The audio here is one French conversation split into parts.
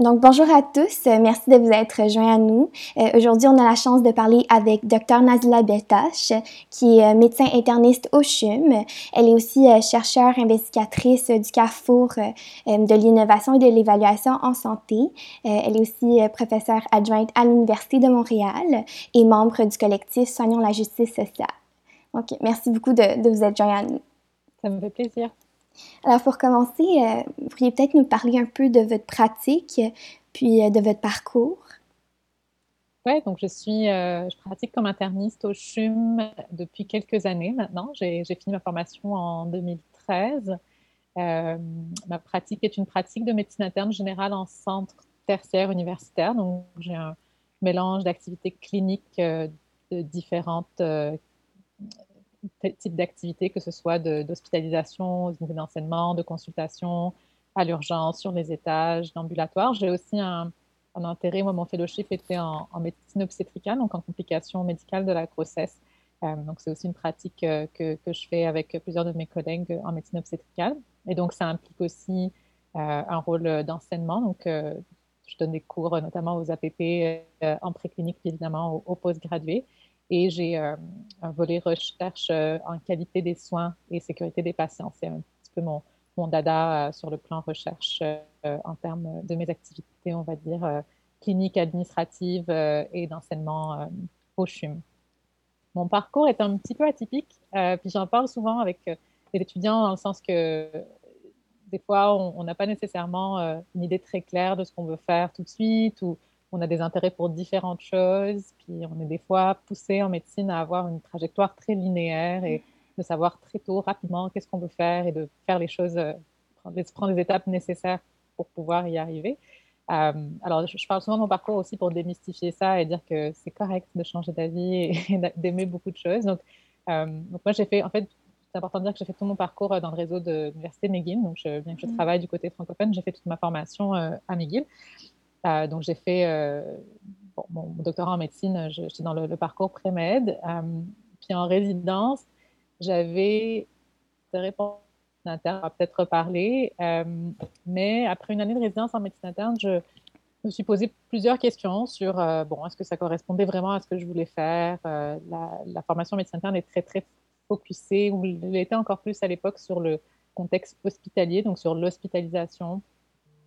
Donc, bonjour à tous. Merci de vous être joints à nous. Euh, aujourd'hui, on a la chance de parler avec Dr. Nazila Beltache, qui est euh, médecin interniste au CHUM. Elle est aussi euh, chercheure investigatrice du Carrefour de l'innovation et de l'évaluation en santé. elle est aussi professeure adjointe à l'Université de Montréal et membre du collectif Soignons la justice sociale. Donc, merci beaucoup de vous être joints à nous. Ça me fait plaisir. Alors, pour commencer, euh, vous pourriez peut-être nous parler un peu de votre pratique, puis euh, de votre parcours. Oui, donc je suis, euh, je pratique comme interniste au CHUM depuis quelques années maintenant. J'ai fini ma formation en 2013. ma pratique est une pratique de médecine interne générale en centre tertiaire universitaire. Donc, j'ai un mélange d'activités cliniques de différentes type d'activité, que ce soit d'hospitalisation, d'enseignement, de consultation à l'urgence, sur les étages, d'ambulatoire. J'ai aussi un, intérêt, moi, mon fellowship était en, médecine obstétricale, donc en complications médicales de la grossesse. Euh, donc, c'est aussi une pratique euh, que, que, je fais avec plusieurs de mes collègues en médecine obstétricale. Et donc, ça implique aussi euh, un rôle d'enseignement. Donc, je donne des cours notamment aux APP en préclinique, évidemment aux, aux postgradués. Et j'ai euh, un volet recherche euh, en qualité des soins et sécurité des patients. C'est un petit peu mon, dada euh, sur le plan recherche en termes de mes activités, on va dire, cliniques, administratives et d'enseignement au CHUM. Mon parcours est un petit peu atypique, puis j'en parle souvent avec les étudiants dans le sens que des fois, on n'a pas nécessairement une idée très claire de ce qu'on veut faire tout de suite on a des intérêts pour différentes choses, puis on est des fois poussé en médecine à avoir une trajectoire très linéaire et de savoir très tôt, rapidement, qu'est-ce qu'on veut faire et de faire les choses, euh, prendre les étapes nécessaires pour pouvoir y arriver. Euh, alors, je, parle souvent de mon parcours aussi pour démystifier ça et dire que c'est correct de changer d'avis et, d'aimer beaucoup de choses. Donc, euh, donc moi, j'ai fait, en fait, c'est important de dire que j'ai fait tout mon parcours dans le réseau de l'Université McGill. Donc, je, bien que je mmh. travaille du côté francophone, j'ai fait toute ma formation à McGill. Euh, donc, j'ai fait euh, mon doctorat en médecine, j'étais dans le, parcours pré-med. Euh, puis en résidence, j'avais des réponses interne, on va peut-être reparler. mais après une année de résidence en médecine interne, je me suis posé plusieurs questions sur, bon, est-ce que ça correspondait vraiment à ce que je voulais faire? la, la, formation en médecine interne est très, très focusée, ou l'était encore plus à l'époque sur le contexte hospitalier, donc sur l'hospitalisation,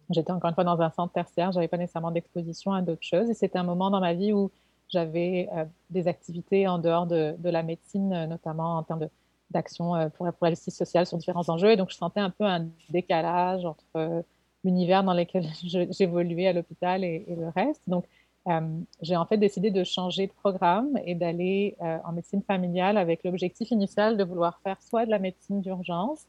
J'étais encore une fois dans un centre tertiaire, j'avais pas nécessairement d'exposition à d'autres choses. Et c'était un moment dans ma vie où j'avais euh, des activités en dehors de, de, la médecine, euh, notamment en termes d'action euh, pour, pour la justice sociale sur différents enjeux. Et donc, je sentais un peu un décalage entre l'univers dans lequel j'évoluais à l'hôpital et, le reste. Donc, j'ai en fait décidé de changer de programme et d'aller en médecine familiale avec l'objectif initial de vouloir faire soit de la médecine d'urgence,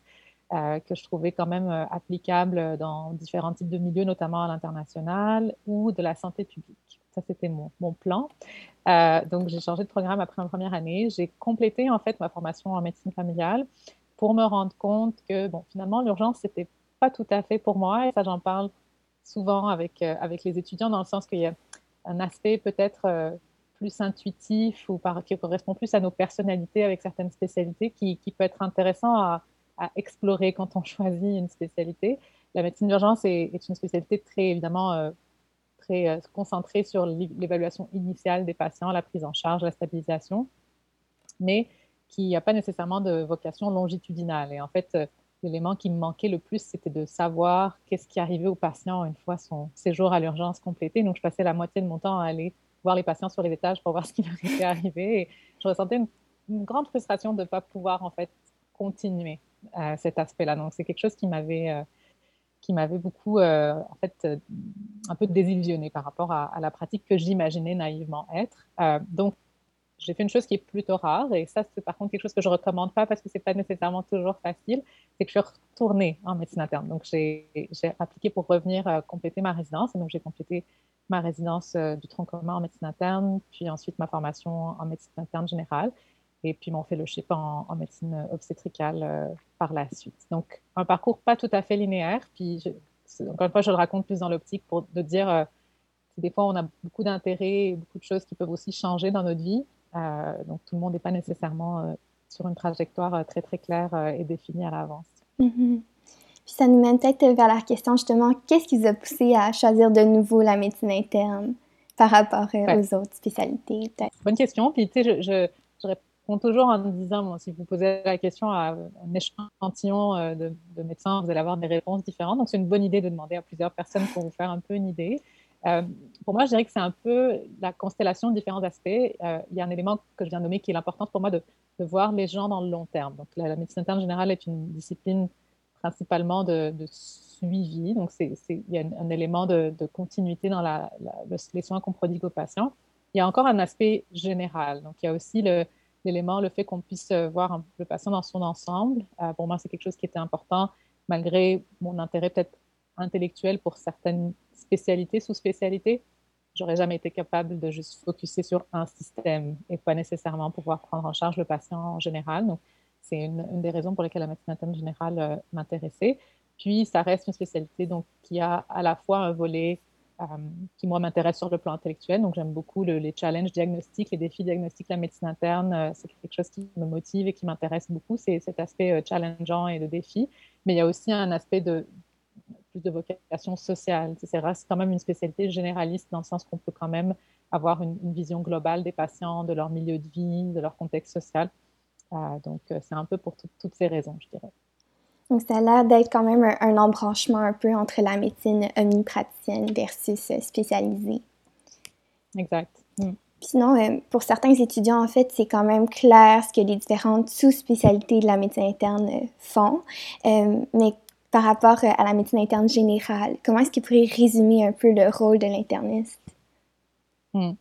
euh, que je trouvais quand même euh, applicable dans différents types de milieux, notamment à l'international, ou de la santé publique. Ça, c'était mon, plan. Euh, donc, j'ai changé de programme après ma première année. J'ai complété en fait ma formation en médecine familiale pour me rendre compte que, bon, finalement, l'urgence, c'était pas tout à fait pour moi. Et ça, j'en parle souvent avec, avec les étudiants, dans le sens qu'il y a un aspect peut-être plus intuitif ou qui correspond plus à nos personnalités avec certaines spécialités qui, qui peut être intéressant à à explorer quand on choisit une spécialité. La médecine d'urgence est, une spécialité très évidemment euh, très euh, concentrée sur l'évaluation initiale des patients, la prise en charge, la stabilisation, mais qui n'a pas nécessairement de vocation longitudinale. Et en fait, euh, l'élément qui me manquait le plus, c'était de savoir qu'est-ce qui arrivait au patient une fois son séjour à l'urgence complété. Donc, je passais la moitié de mon temps à aller voir les patients sur les étages pour voir ce qui leur était arrivé. Et je ressentais une, une grande frustration de ne pas pouvoir en fait continuer cet aspect-là. Donc, c'est quelque chose qui m'avait euh, qui m'avait beaucoup, euh, en fait, euh, un peu désillusionné par rapport à, la pratique que j'imaginais naïvement être. donc, j'ai fait une chose qui est plutôt rare, et ça, c'est par contre quelque chose que je recommande pas parce que c'est pas nécessairement toujours facile, c'est que je suis retournée en médecine interne. Donc, j'ai appliqué pour revenir compléter ma résidence, et donc j'ai complété ma résidence du tronc commun en médecine interne, puis ensuite ma formation en médecine interne générale et puis mon fellowship en, en médecine obstétricale euh, par la suite. Donc, un parcours pas tout à fait linéaire. Puis, encore une fois, je le raconte plus dans l'optique pour de dire, euh, des fois, on a beaucoup d'intérêts et beaucoup de choses qui peuvent aussi changer dans notre vie. Euh, donc, tout le monde n'est pas nécessairement sur une trajectoire très, très claire et définie à l'avance. Mm-hmm. Puis ça nous mène peut-être vers la question justement, qu'est-ce qui vous a poussé à choisir de nouveau la médecine interne par rapport aux autres spécialités? Bonne question. Puis tu sais, je, je, réponds toujours en disant, si vous posez la question à un échantillon de, de médecins, vous allez avoir des réponses différentes. Donc c'est une bonne idée de demander à plusieurs personnes pour vous faire un peu une idée. Euh, pour moi, je dirais que c'est un peu la constellation de différents aspects. Euh, il y a un élément que je viens de nommer qui est l'important pour moi de, voir les gens dans le long terme. Donc, la, médecine interne générale est une discipline principalement de, suivi. Donc, il y a un, élément de, continuité dans les soins qu'on prodigue aux patients. Il y a encore un aspect général. Donc, il y a aussi le, l'élément, le fait qu'on puisse voir le patient dans son ensemble. Euh, pour moi, c'est quelque chose qui était important, malgré mon intérêt peut-être intellectuel pour certaines spécialité, sous-spécialité, j'aurais jamais été capable de juste focuser sur un système et pas nécessairement pouvoir prendre en charge le patient en général. Donc, c'est une, des raisons pour lesquelles la médecine interne générale euh, m'intéressait. Puis, ça reste une spécialité donc, qui a à la fois un volet euh, qui, moi, m'intéresse sur le plan intellectuel. Donc, j'aime beaucoup les challenges diagnostiques, les défis diagnostiques la médecine interne. Euh, c'est quelque chose qui me motive et qui m'intéresse beaucoup. C'est cet aspect challengeant et de défi. Mais il y a aussi un aspect de, plus de vocation sociale. C'est quand même une spécialité généraliste dans le sens qu'on peut quand même avoir une, vision globale des patients, de leur milieu de vie, de leur contexte social. Euh, donc, euh, c'est un peu pour toutes ces raisons, je dirais. Donc, ça a l'air d'être quand même un, embranchement un peu entre la médecine omnipraticienne versus euh, spécialisée. Exact. Mm. Sinon, pour certains étudiants, en fait, c'est quand même clair ce que les différentes sous-spécialités de la médecine interne font. mais par rapport euh, à la médecine interne générale. Comment est-ce qu'il pourrait résumer un peu le rôle de l'interniste? Hmm.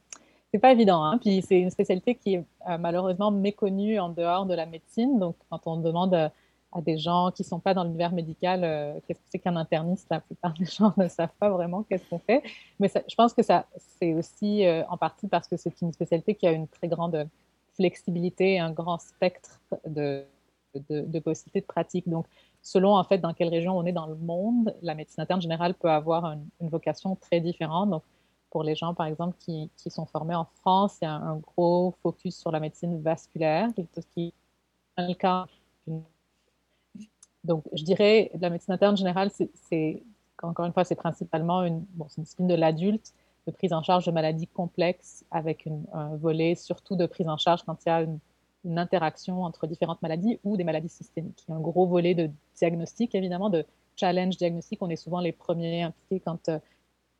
C'est pas évident, hein? Puis c'est une spécialité qui est euh, malheureusement méconnue en dehors de la médecine. Donc, quand on demande euh, des gens qui sont pas dans l'univers médical qu'est-ce que c'est qu'un interniste, la plupart des gens ne savent pas vraiment qu'est-ce qu'on fait. Mais je pense que ça, c'est aussi en partie parce que c'est une spécialité qui a une très grande flexibilité, un grand spectre de, de, possibilités de pratique. Donc, selon en fait dans quelle région on est dans le monde, la médecine interne générale peut avoir une vocation très différente. Donc, pour les gens, par exemple, qui, qui sont formés en France, il y a un, gros focus sur la médecine vasculaire, qui est le cas. Donc, je dirais, la médecine interne générale, c'est, encore une fois, c'est principalement une, bon, une discipline de l'adulte, de prise en charge de maladies complexes, avec un volet surtout de prise en charge quand il y a une une interaction entre différentes maladies ou des maladies systémiques. Il y a un gros volet de diagnostic, évidemment, de challenge diagnostique. On est souvent les premiers impliqués quand euh,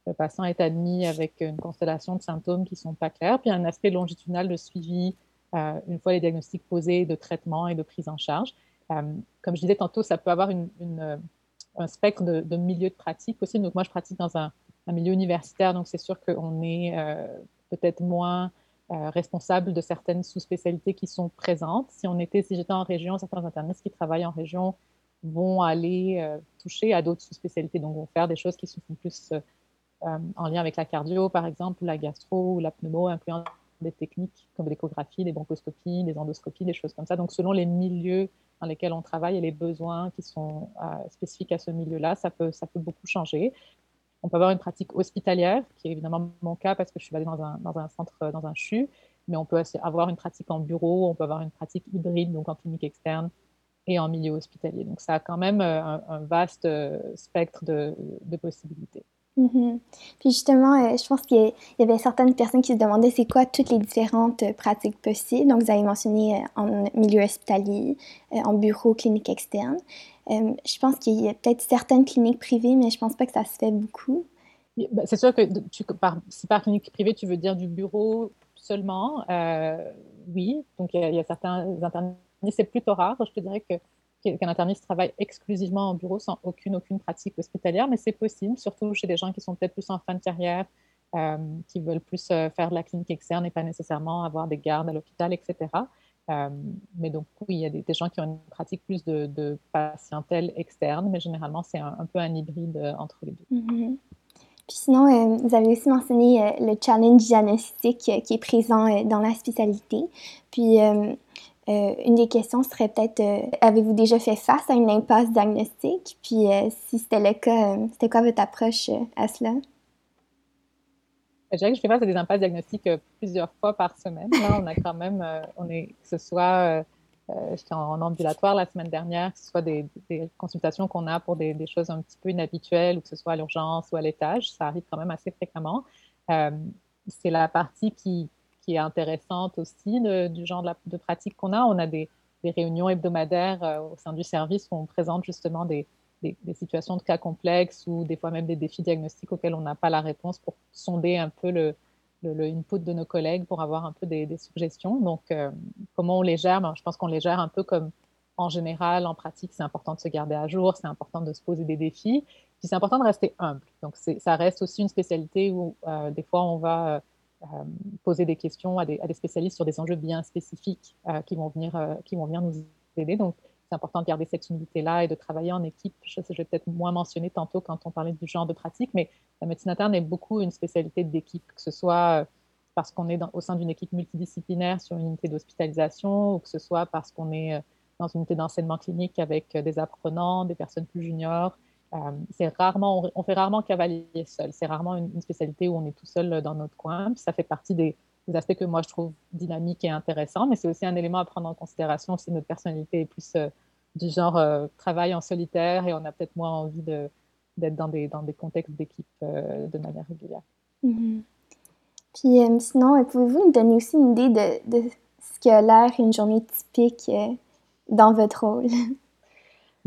le patient est admis avec une constellation de symptômes qui ne sont pas clairs. Puis un aspect longitudinal de suivi, euh, une fois les diagnostics posés, de traitement et de prise en charge. Euh, comme je disais tantôt, ça peut avoir une, un spectre de, de, milieu de pratique aussi. Donc moi, je pratique dans un, milieu universitaire, donc c'est sûr qu'on est peut-être moins euh, responsable de certaines sous-spécialités qui sont présentes. Si on était, si j'étais en région, certains internistes qui travaillent en région vont aller euh, toucher à d'autres sous-spécialités, donc vont faire des choses qui sont plus euh, en lien avec la cardio, par exemple, ou la gastro ou la pneumo, incluant des techniques comme l'échographie, des bronchoscopies, des endoscopies, des choses comme ça. Donc, selon les milieux dans lesquels on travaille et les besoins qui sont spécifiques à ce milieu-là, ça peut, ça peut beaucoup changer. On peut avoir une pratique hospitalière, qui est évidemment mon cas parce que je suis basée dans un, dans un centre, dans un CHU, mais on peut avoir une pratique en bureau, on peut avoir une pratique hybride, donc en clinique externe et en milieu hospitalier. Donc ça a quand même euh, un, vaste euh, spectre de, de possibilités. Mm-hmm. Puis justement, euh, je pense qu'il y avait certaines personnes qui se demandaient c'est quoi toutes les différentes pratiques possibles? Donc, vous avez mentionné en milieu hospitalier, en bureau, clinique externe. Euh, je pense qu'il y a peut-être certaines cliniques privées, mais je pense pas que ça se fait beaucoup. Ben, c'est sûr que si par clinique privée, tu veux dire du bureau seulement, euh, oui. Donc, il y, a, certains internistes, c'est plutôt rare. Je te dirais que qu'un interniste travaille exclusivement en bureau sans aucune, aucune pratique hospitalière, mais c'est possible, surtout chez des gens qui sont peut-être plus en fin de carrière, euh, qui veulent plus faire de la clinique externe et pas nécessairement avoir des gardes à l'hôpital, etc. Euh, mais donc, oui, il y a des, gens qui ont une pratique plus de, de patientèle externe, mais généralement, c'est un, peu un hybride euh, entre les deux. Mm-hmm. Puis sinon, euh, vous avez aussi mentionné le challenge diagnostique qui est présent dans la spécialité. Puis, une des questions serait peut-être, avez-vous déjà fait face à une impasse diagnostique? Puis, si c'était le cas, c'était quoi votre approche à cela? Je dirais que je fais face à des impasses diagnostiques euh, plusieurs fois par semaine. Là, on a quand même, euh, on est, que ce soit en, ambulatoire la semaine dernière, que ce soit des, consultations qu'on a pour des, choses un petit peu inhabituelles, ou que ce soit à l'urgence ou à l'étage, ça arrive quand même assez fréquemment. c'est la partie qui, qui, est intéressante aussi du genre de, pratique qu'on a. On a des, réunions hebdomadaires au sein du service où on présente justement des, situations de cas complexes ou des fois même des défis diagnostiques auxquels on n'a pas la réponse pour sonder un peu le, input de nos collègues pour avoir un peu des, suggestions. Donc, euh, comment on les gère? Ben, Je pense qu'on les gère un peu comme en général, en pratique, c'est important de se garder à jour, c'est important de se poser des défis, puis c'est important de rester humble. Donc, ça reste aussi une spécialité où euh, des fois on va euh, poser des questions à des, spécialistes sur des enjeux bien spécifiques qui, vont venir, qui vont venir nous aider. Donc, c'est important de garder cette humilité-là et de travailler en équipe. Je, je vais peut-être moins mentionner tantôt quand on parlait du genre de pratique, mais la médecine interne est beaucoup une spécialité d'équipe, que ce soit euh, parce qu'on est au sein d'une équipe multidisciplinaire sur une unité d'hospitalisation ou que ce soit parce qu'on est euh, dans une unité d'enseignement clinique avec euh, des apprenants, des personnes plus juniors. C'est rarement, on, fait rarement cavalier seul. C'est rarement une, spécialité où on est tout seul dans notre coin. Ça fait partie des, aspects que moi je trouve dynamiques et intéressants, mais c'est aussi un élément à prendre en considération si notre personnalité est plus euh, du genre euh, travail en solitaire et on a peut-être moins envie d'être dans des, contextes d'équipe euh, de manière régulière. Mm-hmm. Puis sinon, pouvez-vous nous donner aussi une idée de, de ce que l'air une journée typique dans votre rôle?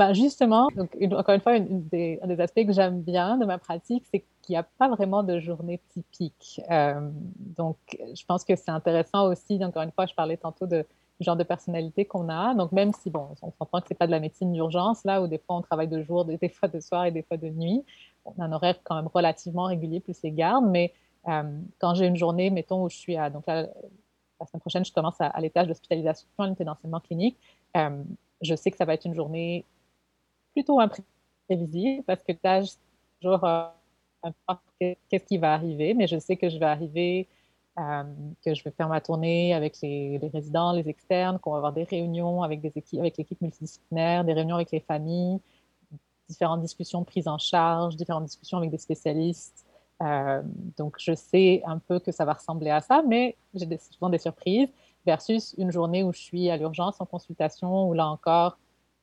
Ben justement, donc, encore une fois, un des, aspects que j'aime bien de ma pratique, c'est qu'il n'y a pas vraiment de journée typique. Euh, donc, je pense que c'est intéressant aussi. Encore une fois, je parlais tantôt de, du genre de personnalité qu'on a. Donc, même si, bon, on comprend que ce n'est pas de la médecine d'urgence, là où des fois on travaille de jour, des, fois de soir et des fois de nuit, on a un horaire quand même relativement régulier, plus les gardes. Mais euh, quand j'ai une journée, mettons, où je suis à. Donc là, la semaine prochaine, je commence à, l'étage d'hospitalisation à l'unité d'enseignement clinique. Euh, je sais que ça va être une journée plutôt imprévisible parce que tu toujours euh, qu'est-ce qui va arriver, mais je sais que je vais arriver, euh, que je vais faire ma tournée avec les, résidents, les externes, qu'on va avoir des réunions avec, des équipes, avec l'équipe multidisciplinaire, des réunions avec les familles, différentes discussions de prise en charge, différentes discussions avec des spécialistes. Euh, donc, je sais un peu que ça va ressembler à ça, mais j'ai souvent des surprises versus une journée où je suis à l'urgence en consultation, où là encore,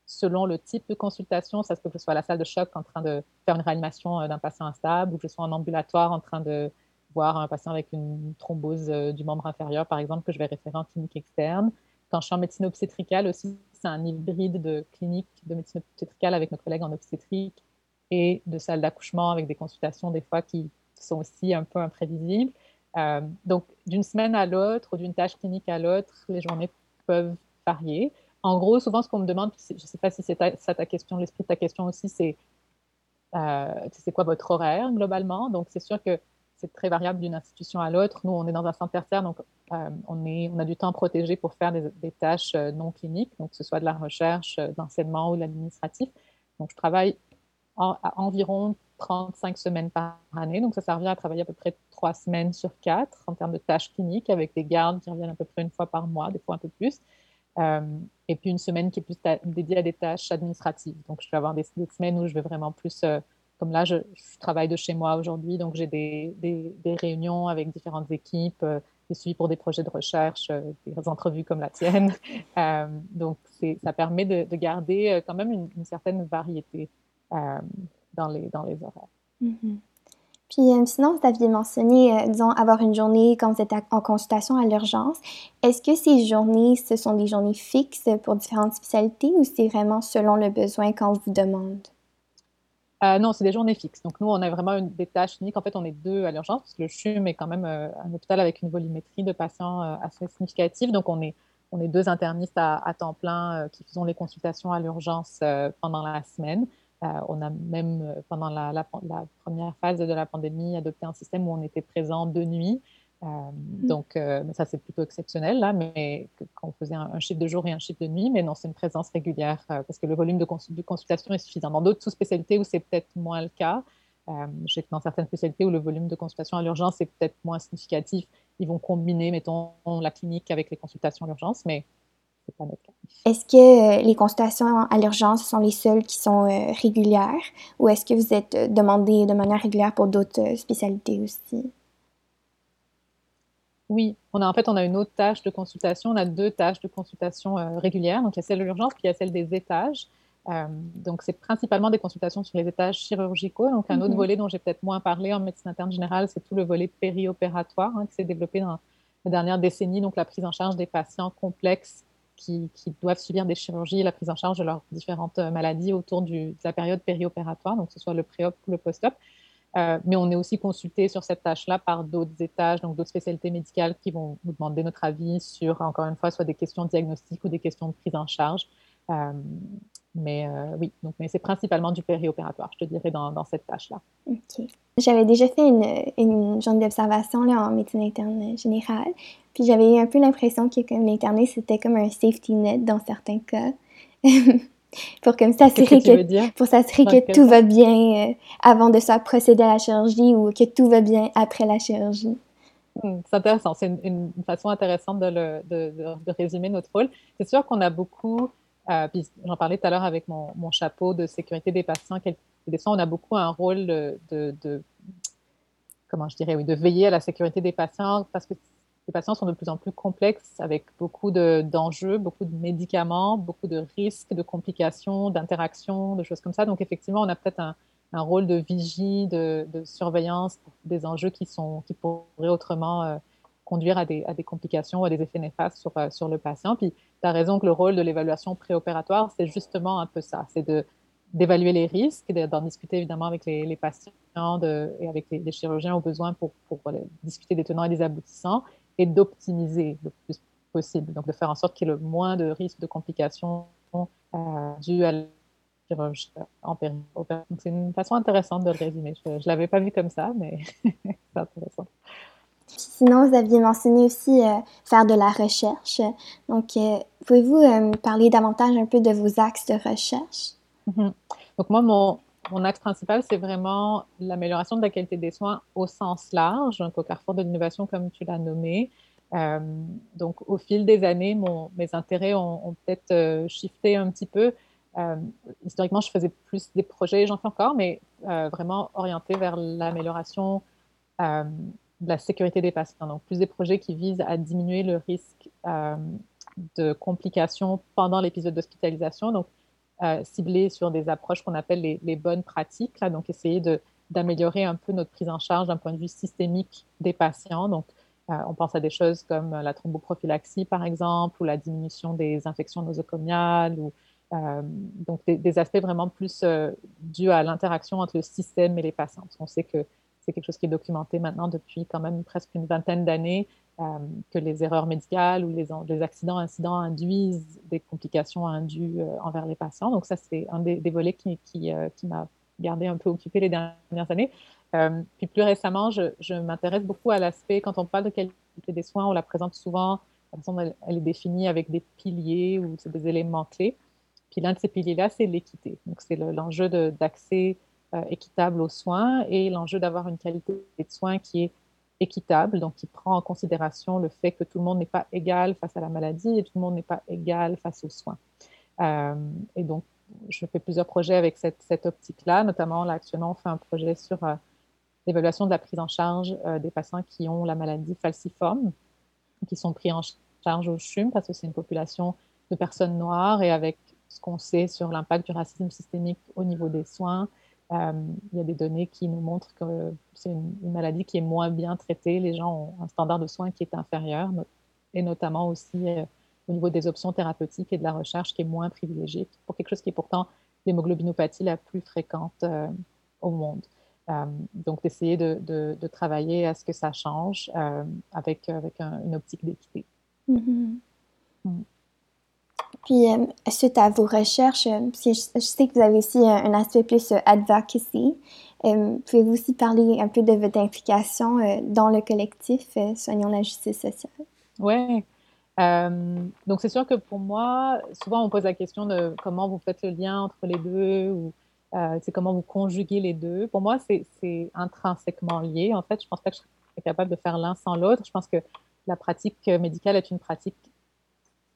selon le type de consultation. Ça se peut que ce soit à la salle de choc en train de faire une réanimation euh, d'un patient instable ou que je sois en ambulatoire en train de voir un patient avec une thrombose euh, du membre inférieur, par exemple, que je vais référer en clinique externe. Quand je suis en médecine obstétricale aussi, c'est un hybride de clinique de médecine obstétricale avec nos collègues en obstétrique et de salle d'accouchement avec des consultations des fois qui sont aussi un peu imprévisibles. Euh, donc, d'une semaine à l'autre ou d'une tâche clinique à l'autre, les journées peuvent varier. En gros, souvent, ce qu'on me demande, je ne sais pas si c'est ça ta question, l'esprit de ta question aussi, c'est euh, c'est quoi votre horaire globalement? Donc, c'est sûr que c'est très variable d'une institution à l'autre. Nous, on est dans un centre tertiaire, donc euh, on, est, on a du temps protégé pour faire des, tâches euh, non cliniques, donc que ce soit de la recherche, d'enseignement ou de l'administratif. Donc, je travaille à environ 35 semaines par année. Donc, ça, ça revient à travailler à peu près trois semaines sur quatre en termes de tâches cliniques avec des gardes qui reviennent à peu près une fois par mois, des fois un peu plus. Euh, et puis une semaine qui est plus dédiée à des tâches administratives. Donc, je vais avoir des, semaines où je vais vraiment plus, euh, comme là, je, travaille de chez moi aujourd'hui, donc j'ai des, réunions avec différentes équipes, euh, des suivis pour des projets de recherche, des entrevues comme la tienne. donc, ça permet de, garder quand même une, certaine variété dans, les, dans les horaires. Mm-hmm. Puis euh, sinon, vous aviez mentionné, euh, disons, avoir une journée quand vous êtes en consultation à l'urgence. Est-ce que ces journées, ce sont des journées fixes pour différentes spécialités ou c'est vraiment selon le besoin quand on vous demande? Euh, non, c'est des journées fixes. Donc, nous, on a vraiment des tâches uniques. En fait, on est deux à l'urgence parce que le CHUM est quand même un hôpital avec une volumétrie de patients assez significative. Donc, on est, on est deux internistes à, à temps plein qui faisons les consultations à l'urgence pendant la semaine. Euh, on a même, euh, pendant la, première phase de la pandémie, adopté un système où on était présent de nuit. Euh, mm. Donc, ça, c'est plutôt exceptionnel, là, mais quand on faisait un, chiffre de jour et un chiffre de nuit, mais non, c'est une présence régulière parce que le volume de, consultation est suffisant. Dans d'autres sous-spécialités où c'est peut-être moins le cas, je sais que dans certaines spécialités où le volume de consultation à l'urgence est peut-être moins significatif, ils vont combiner, mettons, la clinique avec les consultations à l'urgence, mais est-ce que euh, les consultations à l'urgence sont les seules qui sont euh, régulières? Ou est-ce que vous êtes euh, demandé de manière régulière pour d'autres spécialités aussi? Oui, on a en fait on a une autre tâche de consultation. On a deux tâches de consultation euh, régulières. Donc il y a celle de l'urgence, puis il y a celle des étages. Donc c'est principalement des consultations sur les étages chirurgicaux. Donc un autre mhm. volet dont j'ai peut-être moins parlé en médecine interne générale, c'est tout le volet périopératoire hein, qui s'est développé dans la dernière décennie. Donc la prise en charge des patients complexes qui, doivent subir des chirurgies, la prise en charge de leurs différentes euh, maladies autour de la période périopératoire, donc que ce soit le pré-op ou le post-op. Euh, mais on est aussi consulté sur cette tâche-là par d'autres étages, donc d'autres spécialités médicales qui vont nous demander notre avis sur, encore une fois, soit des questions diagnostiques ou des questions de prise en charge. Euh, mais euh, oui, donc, mais c'est principalement du périopératoire, je te dirais, dans, dans cette tâche-là. OK. J'avais déjà fait une, une journée d'observation en médecine interne générale, puis j'avais eu un peu l'impression que l'internet, c'était comme un safety net dans certains cas. pour comme s'assurer que, pour s'assurer que tout va bien euh, avant de soit procéder à la chirurgie ou que tout va bien après la chirurgie. Hmm, c'est intéressant, c'est une, façon intéressante de, le, de, de, résumer notre rôle. C'est sûr qu'on a beaucoup, euh, j'en parlais tout à l'heure avec mon, chapeau de sécurité des patients, des soins, on a beaucoup un rôle de, de, comment je dirais, oui, de veiller à la sécurité des patients parce que les patients sont de plus en plus complexes avec beaucoup d'enjeux, beaucoup de médicaments, beaucoup de risques, de complications, d'interactions, de choses comme ça. Donc, effectivement, on a peut-être un, rôle de vigie, de, surveillance des enjeux qui, sont, qui pourraient autrement euh, conduire à des, à des, complications ou à des effets néfastes sur, euh, sur le patient. Puis, tu as raison que le rôle de l'évaluation préopératoire, c'est justement un peu ça. C'est d'évaluer les risques, d'en discuter évidemment avec les, patients et avec les, chirurgiens au besoin pour, pour discuter des tenants et des aboutissants, et d'optimiser le plus possible. Donc, de faire en sorte qu'il y ait le moins de risques de complications euh, dues à la chirurgie en c'est une façon intéressante de le résumer. Je ne l'avais pas vu comme ça, mais c'est intéressant. Sinon, vous aviez mentionné aussi euh, faire de la recherche. Donc, euh, pouvez-vous parler davantage un peu de vos axes de recherche? Mm-hmm. Donc, moi, mon, mon axe principal, c'est vraiment l'amélioration de la qualité des soins au sens large, donc au carrefour de l'innovation, comme tu l'as nommé. Euh, donc, au fil des années, mes intérêts ont, peut-être euh, shifté un petit peu. Euh, historiquement, je faisais plus des projets, j'en fais encore, mais vraiment orientés vers l'amélioration de la sécurité des patients. Donc, plus des projets qui visent à diminuer le risque de complications pendant l'épisode d'hospitalisation. Donc, euh, sur des approches qu'on appelle les, bonnes pratiques, donc essayer d'améliorer un peu notre prise en charge d'un point de vue systémique des patients. Donc, euh, on pense à des choses comme la thromboprophylaxie, par exemple, ou la diminution des infections nosocomiales, ou euh, donc des, aspects vraiment plus dus à l'interaction entre le système et les patients. on sait que c'est quelque chose qui est documenté maintenant depuis quand même presque une vingtaine d'années. Euh, que les erreurs médicales ou les, accidents, incidents induisent des complications indues euh, envers les patients. Donc ça, c'est un des, volets qui, euh, qui m'a gardé un peu occupé les dernières années. puis plus récemment, je, m'intéresse beaucoup à l'aspect, quand on parle de qualité des soins, on la présente souvent, elle, elle est définie avec des piliers ou des éléments clés. Puis l'un de ces piliers-là, c'est l'équité. Donc c'est l'enjeu d'accès équitable aux soins et l'enjeu d'avoir une qualité de soins qui est équitable, donc qui prend en considération le fait que tout le monde n'est pas égal face à la maladie et tout le monde n'est pas égal face aux soins. Euh, et donc, je fais plusieurs projets avec cette, optique-là, notamment là, actuellement, on fait un projet sur euh, l'évaluation de la prise en charge euh, des patients qui ont la maladie falciforme, qui sont pris en charge au CHUM, parce que c'est une population de personnes noires et avec ce qu'on sait sur l'impact du racisme systémique au niveau des soins, euh, il y a des données qui nous montrent que c'est une, maladie qui est moins bien traitée. Les gens ont un standard de soins qui est inférieur, et notamment aussi euh, au niveau des options thérapeutiques et de la recherche qui est moins privilégiée pour quelque chose qui est pourtant l'hémoglobinopathie la plus fréquente euh, au monde. donc, d'essayer de, de, travailler à ce que ça change avec, avec une optique d'équité. Mm-hmm. Mm. Puis, euh, suite à vos recherches, euh, je, sais que vous avez aussi un, aspect plus euh, advocacy. Pouvez-vous aussi parler un peu de votre implication dans le collectif Soignons la justice sociale? Oui. donc, c'est sûr que pour moi, souvent on pose la question de comment vous faites le lien entre les deux ou c'est comment vous conjuguez les deux. Pour moi, c'est intrinsèquement lié. En fait, je ne pense pas que je serais capable de faire l'un sans l'autre. Je pense que la pratique médicale est une pratique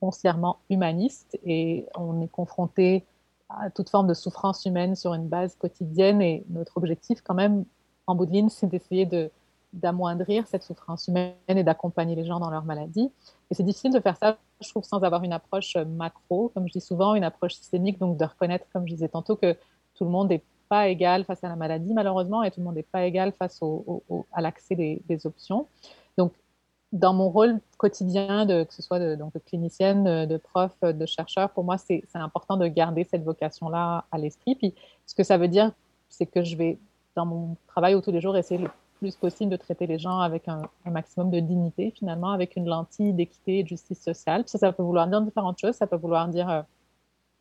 foncièrement humaniste et on est confronté à toute forme de souffrance humaine sur une base quotidienne et notre objectif quand même en bout de ligne c'est d'essayer de, d'amoindrir cette souffrance humaine et d'accompagner les gens dans leur maladie. Et c'est difficile de faire ça, je trouve, sans avoir une approche macro, comme je dis souvent, une approche systémique, donc de reconnaître, comme je disais tantôt, que tout le monde n'est pas égal face à la maladie, malheureusement, et tout le monde n'est pas égal face au, à l'accès des, des, options. Donc, dans mon rôle quotidien, que ce soit de, clinicienne, de prof, de chercheur, pour moi, c'est important de garder cette vocation-là à l'esprit. Puis, ce que ça veut dire, c'est que je vais, dans mon travail au tous les jours, essayer le plus possible de traiter les gens avec un, maximum de dignité, finalement, avec une lentille d'équité et de justice sociale. Ça, ça peut vouloir dire différentes choses. Ça peut vouloir dire euh,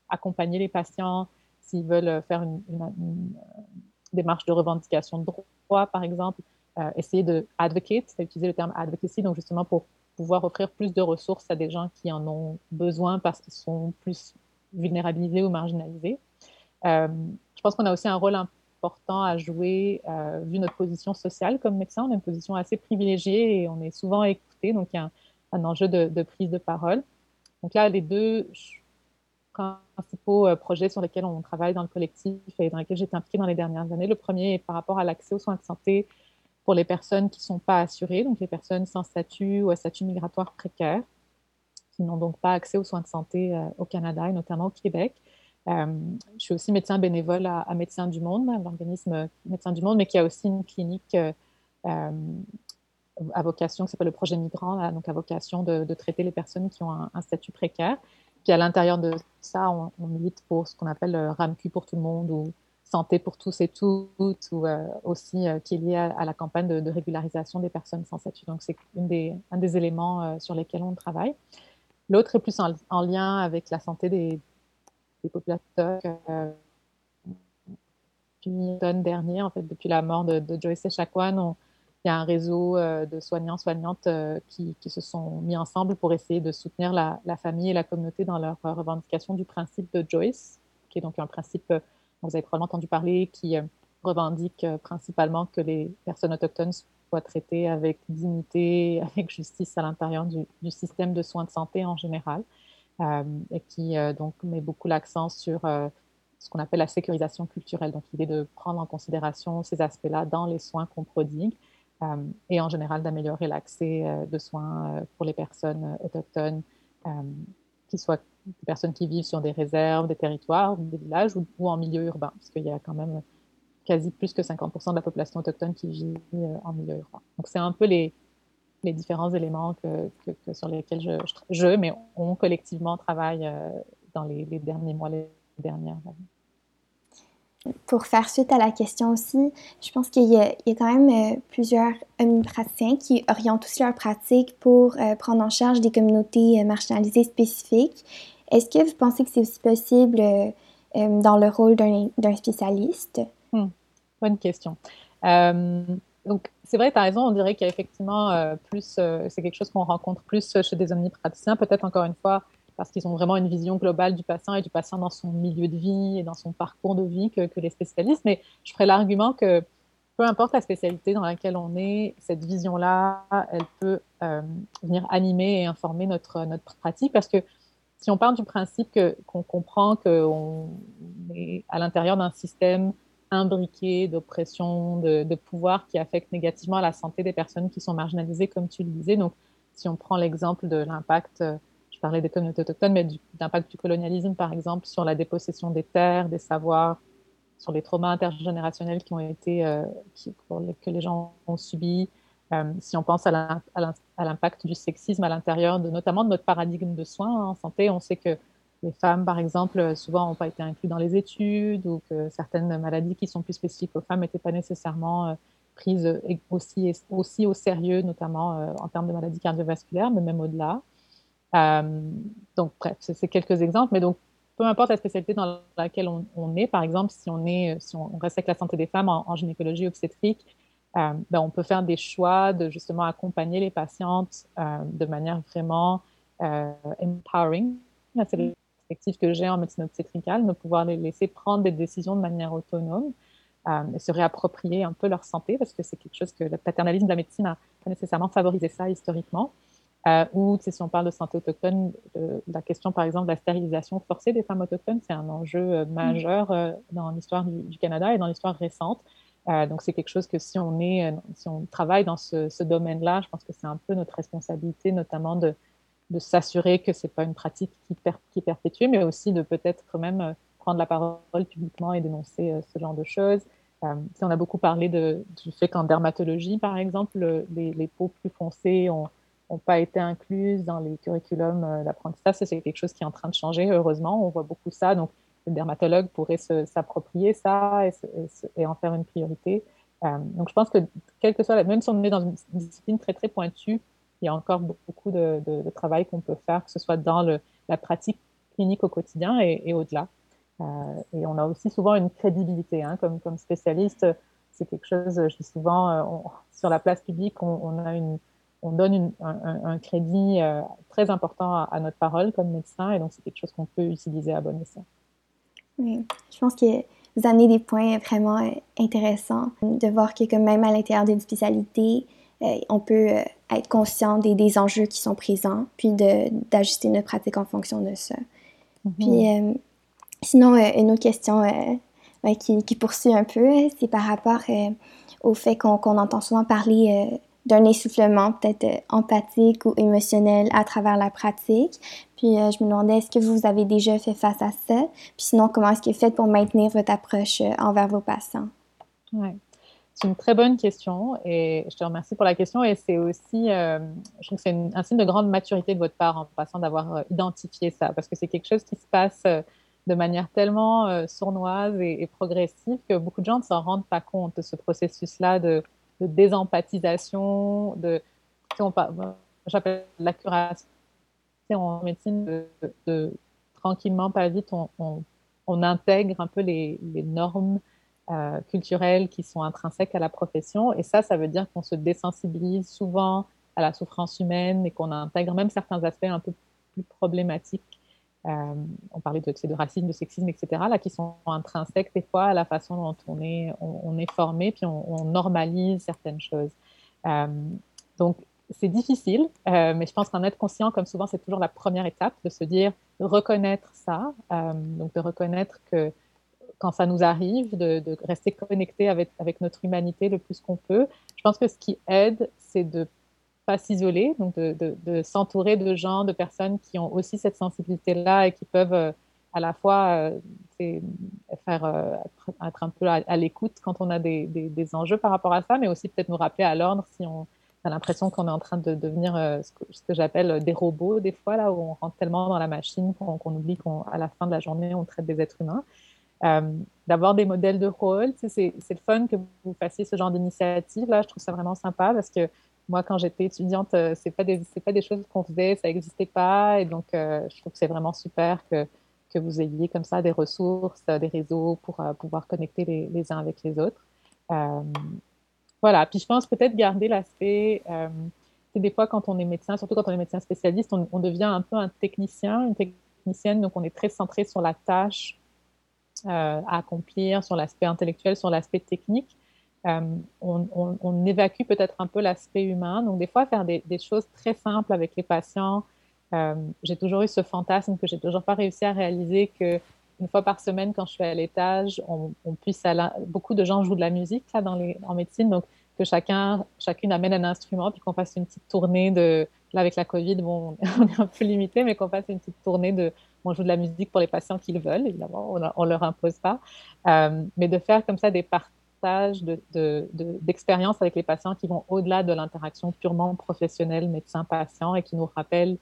accompagner les patients s'ils veulent faire une, une, démarche de revendication de droit, par exemple, euh, essayer de advocate, c'est utiliser le terme advocacy, donc justement pour pouvoir offrir plus de ressources à des gens qui en ont besoin parce qu'ils sont plus vulnérabilisés ou marginalisés. Euh, je pense qu'on a aussi un rôle important à jouer euh, vu notre position sociale comme médecin. On a une position assez privilégiée et on est souvent écouté, donc il y a un, enjeu de, de, prise de parole. Donc là, les deux principaux projets sur lesquels on travaille dans le collectif et dans lesquels j'ai été impliquée dans les dernières années. Le premier est par rapport à l'accès aux soins de santé pour les personnes qui ne sont pas assurées, donc les personnes sans statut ou à statut migratoire précaire, qui n'ont donc pas accès aux soins de santé euh, au Canada et notamment au Québec. Euh, je suis aussi médecin bénévole à, Médecins du Monde, l'organisme Médecins du Monde, mais qui a aussi une clinique euh, à vocation qui s'appelle le projet migrant, donc à vocation de, traiter les personnes qui ont un, statut précaire. Puis à l'intérieur de ça, on, on milite pour ce qu'on appelle le RAMQ pour tout le monde ou santé pour tous et toutes, ou euh, aussi euh, qui est lié à, la campagne de, régularisation des personnes sans statut. Donc, c'est un des éléments euh, sur lesquels on travaille. L'autre est plus en, lien avec la santé des, des populations. depuis l'automne dernier, en fait, depuis la mort de, Joyce Echaquan, il y a un réseau de soignants, soignantes qui, se sont mis ensemble pour essayer de soutenir la, famille et la communauté dans leur revendication du principe de Joyce, qui est donc un principe vous avez probablement entendu parler, qui euh, revendique euh, principalement que les personnes autochtones soient traitées avec dignité, avec justice à l'intérieur du, système de soins de santé en général, euh, et qui donc met beaucoup l'accent sur ce qu'on appelle la sécurisation culturelle, donc l'idée de prendre en considération ces aspects-là dans les soins qu'on prodigue, et en général d'améliorer l'accès de soins pour les personnes autochtones, qui soient des personnes qui vivent sur des réserves, des territoires, des villages ou, en milieu urbain, parce qu'il y a quand même quasi plus que 50% de la population autochtone qui vit euh, en milieu urbain. Donc c'est un peu les, les différents éléments sur lesquels je, je, mais on collectivement travaille euh, dans les, derniers mois, les dernières années. Pour faire suite à la question aussi, je pense qu'il y, a quand même euh, plusieurs praticiens qui orientent aussi leurs pratiques pour prendre en charge des communautés marginalisées spécifiques est-ce que vous pensez que c'est aussi possible euh, euh, dans le rôle d'un spécialiste? Hmm, bonne question. Euh, donc, c'est vrai, tu as raison, on dirait qu'il y a effectivement plus, c'est quelque chose qu'on rencontre plus chez des omnipraticiens, peut-être encore une fois, parce qu'ils ont vraiment une vision globale du patient et du patient dans son milieu de vie et dans son parcours de vie que, les spécialistes. Mais je ferai l'argument que peu importe la spécialité dans laquelle on est, cette vision-là, elle peut venir animer et informer notre, notre pratique parce que si on part du principe qu'on comprend qu'on est à l'intérieur d'un système imbriqué d'oppression, de, pouvoir qui affecte négativement la santé des personnes qui sont marginalisées, comme tu le disais. Donc, si on prend l'exemple de l'impact, je parlais des communautés autochtones, mais d'impact du colonialisme, par exemple, sur la dépossession des terres, des savoirs, sur les traumas intergénérationnels qui ont été, euh, que les gens ont subis, euh, si on pense à l'impact du sexisme à l'intérieur, notamment de notre paradigme de soins en santé, on sait que les femmes, par exemple, souvent n'ont pas été incluses dans les études ou que certaines maladies qui sont plus spécifiques aux femmes n'étaient pas nécessairement euh, prises aussi, aussi au sérieux, notamment en termes de maladies cardiovasculaires, mais même au-delà. Donc, bref, c'est quelques exemples, mais donc, peu importe la spécialité dans laquelle on, est, par exemple, si on, est, si on reste avec la santé des femmes en gynécologie obstétrique, euh, ben, on peut faire des choix de justement accompagner les patientes euh, de manière vraiment euh, empowering. C'est la perspective que j'ai en médecine obstétricale, de pouvoir les laisser prendre des décisions de manière autonome et se réapproprier un peu leur santé, parce que c'est quelque chose que le paternalisme de la médecine n'a pas nécessairement favorisé ça historiquement. Ou si on parle de santé autochtone, la question par exemple de la stérilisation forcée des femmes autochtones, c'est un enjeu majeur dans l'histoire du, du, Canada et dans l'histoire récente. donc c'est quelque chose que si on, est, si on travaille dans ce, domaine-là, je pense que c'est un peu notre responsabilité, notamment de, de s'assurer que ce n'est pas une pratique qui, qui est perpétuée, mais aussi de peut-être quand même prendre la parole publiquement et dénoncer ce genre de choses. si on a beaucoup parlé de, du fait qu'en dermatologie, par exemple, les, les peaux plus foncées ont n'ont pas été incluses dans les curriculums euh, d'apprentissage. c'est quelque chose qui est en train de changer, heureusement. On voit beaucoup ça. Donc, le dermatologue pourrait s'approprier ça et, en faire une priorité. Euh, donc, je pense que, quel que soit, même si on est dans une discipline très, très pointue, il y a encore beaucoup de, travail qu'on peut faire, que ce soit dans la pratique clinique au quotidien et, au-delà. Euh, et on a aussi souvent une crédibilité hein, comme, spécialiste. C'est quelque chose, je dis souvent, sur la place publique, on a une, on donne un, crédit euh, très important à, notre parole comme médecin, et donc c'est quelque chose qu'on peut utiliser à bon escient. Oui, je pense que vous amenez des points vraiment euh, intéressants, de voir que même à l'intérieur d'une spécialité, euh, on peut être conscient des, enjeux qui sont présents, puis d'ajuster notre pratique en fonction de ça. Mm-hmm. Puis, sinon, une autre question qui, poursuit un peu, c'est par rapport au fait qu'on entend souvent parler d'un essoufflement peut-être euh, empathique ou émotionnel à travers la pratique. Puis euh, je me demandais, est-ce que vous avez déjà fait face à ça? Puis sinon, comment est-ce que vous faites pour maintenir votre approche euh, envers vos patients? Oui, c'est une très bonne question et je te remercie pour la question. Et c'est aussi, je trouve que c'est un signe de grande maturité de votre part en passant d'avoir identifié ça parce que c'est quelque chose qui se passe de manière tellement sournoise et, et, progressive que beaucoup de gens ne s'en rendent pas compte de ce processus-là de de désempathisation, de, j'appelle la curation en médecine, de, tranquillement, pas vite, on, intègre un peu les, normes euh, culturelles qui sont intrinsèques à la profession. Et ça, ça veut dire qu'on se désensibilise souvent à la souffrance humaine et qu'on intègre même certains aspects un peu plus problématiques euh, on parlait de, de de sexisme, etc., là, qui sont intrinsèques des fois à la façon dont on est, formé, puis on, normalise certaines choses. Euh, donc, c'est difficile, euh, mais je pense qu'en être conscient, comme souvent, c'est toujours la première étape de se dire, reconnaître ça, donc de reconnaître que quand ça nous arrive, de, rester connecté avec notre humanité le plus qu'on peut. Je pense que ce qui aide, c'est de s'isoler, donc de, s'entourer de gens, de personnes qui ont aussi cette sensibilité-là et qui peuvent euh, à la fois euh, faire euh, être, un peu à, l'écoute quand on a des, enjeux par rapport à ça, mais aussi peut-être nous rappeler à l'ordre si on a l'impression qu'on est en train de devenir ce que, j'appelle des robots des fois, là où on rentre tellement dans la machine qu'on oublie qu'à la fin de la journée, on traite des êtres humains. d'avoir des modèles de rôle. C'est le fun que vous fassiez ce genre d'initiative. Là, je trouve ça vraiment sympa parce que moi, quand j'étais étudiante, euh, c'est pas des pas des choses qu'on faisait, ça n'existait pas, et donc euh, je trouve que c'est vraiment super que que vous ayez comme ça des ressources, des réseaux pour euh, pouvoir connecter les, les, uns avec les autres. voilà. Puis je pense peut-être garder l'aspect. c'est des fois quand on est médecin, surtout quand on est médecin spécialiste, on, devient un peu un technicien, une technicienne, donc on est très centré sur la tâche à accomplir, sur l'aspect intellectuel, sur l'aspect technique. Euh, on, évacue peut-être un peu l'aspect humain. Donc, des fois, faire des, choses très simples avec les patients. Euh, j'ai toujours eu ce fantasme que j'ai toujours pas réussi à réaliser que une fois par semaine, quand je suis à l'étage, on, puisse beaucoup de gens jouent de la musique là dans les en médecine, donc que chacun, chacune amène un instrument, puis qu'on fasse une petite tournée de là avec la Covid, bon, on est un peu limité, mais qu'on fasse une petite tournée de on joue de la musique pour les patients qui le veulent, évidemment, on, ne leur impose pas, euh, mais de faire comme ça des parties d'expérience de, avec les patients qui vont au-delà de l'interaction purement professionnelle médecin-patient et qui nous rappellent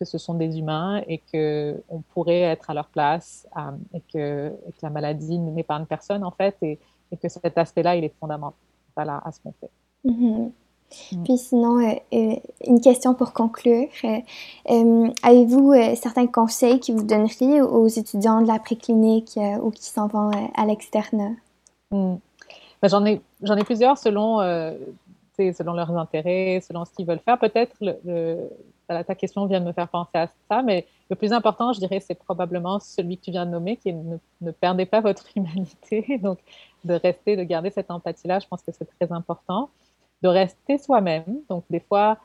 que ce sont des humains et qu'on pourrait être à leur place euh, et, que, la maladie n'épargne personne en fait et, que cet aspect-là, il est fondamental à, ce qu'on fait. Mm-hmm. Mm. Puis sinon, euh, euh, une question pour conclure. Avez-vous certains conseils que vous donneriez aux étudiants de la préclinique ou qui s'en vont à l'externe? Mm. Ben, j'en ai, plusieurs selon, euh, selon leurs intérêts, selon ce qu'ils veulent faire. Peut-être le, ta question vient de me faire penser à ça, mais le plus important, je dirais, c'est probablement celui que tu viens de nommer, qui est ne, ne perdez pas votre humanité. Donc, de rester, de garder cette empathie-là, je pense que c'est très important. De rester soi-même. Donc, des fois,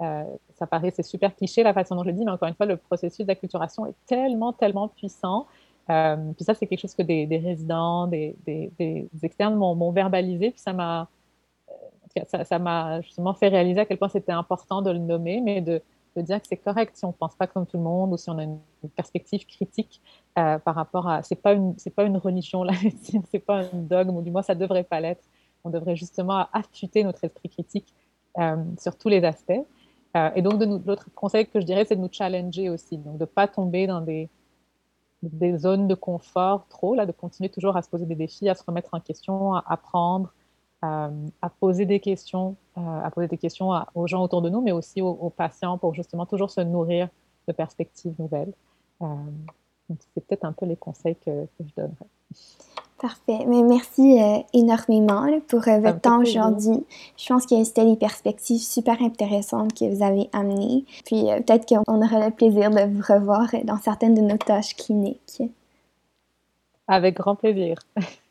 euh, ça paraît, c'est super cliché la façon dont je le dis, mais encore une fois, le processus d'acculturation est tellement, tellement puissant puis ça, c'est quelque chose que des, résidents, des, externes m'ont verbalisé, puis ça m'a ça m'a justement fait réaliser à quel point c'était important de le nommer, mais de, de dire que c'est correct si on ne pense pas comme tout le monde ou si on a une, perspective critique euh, par rapport à. C'est pas pas une religion la médecine, c'est pas un dogme ou du moins ça devrait pas l'être. On devrait justement affûter notre esprit critique euh, sur tous les aspects. Euh, et donc, l'autre conseil que je dirais, c'est de nous challenger aussi, donc de ne pas tomber dans des, des zones de confort trop, là, de continuer toujours à se poser des défis, à se remettre en question, à apprendre, à poser des questions, à poser des questions aux gens autour de nous, mais aussi aux, patients pour justement toujours se nourrir de perspectives nouvelles. Euh, c'est peut-être un peu les conseils que, je donnerais. Parfait. Mais merci euh, énormément pour euh, votre temps aujourd'hui. Je pense que c'était des perspectives super intéressantes que vous avez amenées. Puis peut-être qu'on aura le plaisir de vous revoir dans certaines de nos tâches cliniques. Avec grand plaisir.